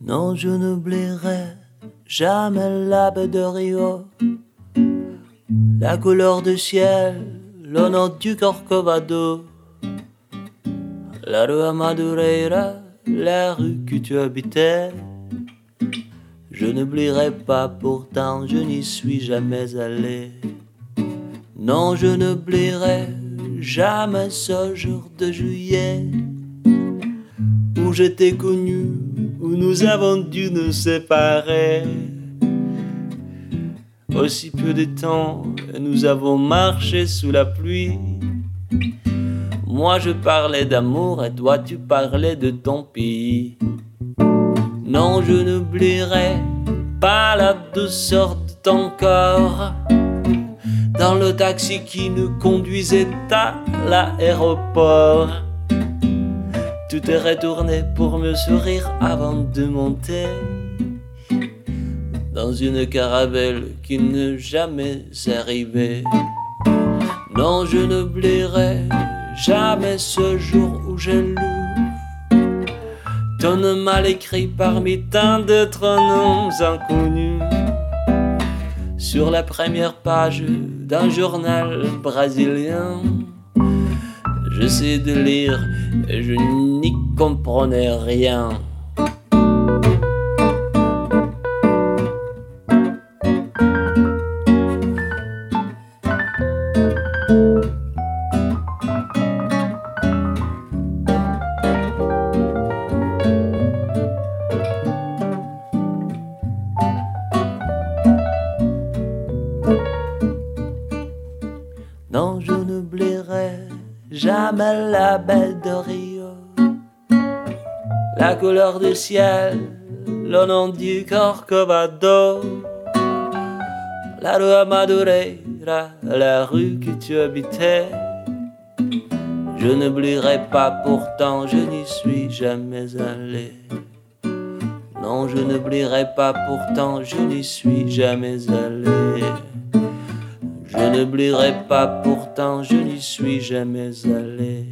Non, je n'oublierai jamais la baie de Rio, la couleur du ciel, le nom du Corcovado, la rue Madureira, la rue que tu habitais. Je n'oublierai pas, pourtant je n'y suis jamais allé. Non, je n'oublierai jamais ce jour de juillet où j'étais connu, où nous avons dû nous séparer. Aussi peu de temps, nous avons marché sous la pluie. Moi je parlais d'amour et toi tu parlais de ton pays. Non, je n'oublierai pas la douceur de ton corps dans le taxi qui nous conduisait à l'aéroport. Tout est retourné pour me sourire avant de monter dans une caravelle qui n'est jamais arrivée. Non, je n'oublierai jamais ce jour où j'ai lu ton mal écrit parmi tant d'autres noms inconnus sur la première page d'un journal brésilien. J'essaie de lire et je n'y comprenais rien. Non, je n'oublierai jamais la belle de Rio, la couleur du ciel, le nom du Corcovado, la rue Madureira, la rue que tu habitais. Je n'oublierai pas, pourtant je n'y suis jamais allé. Non, je n'oublierai pas, pourtant je n'y suis jamais allé. Je n'oublierai pas, pourtant je n'y suis jamais allé.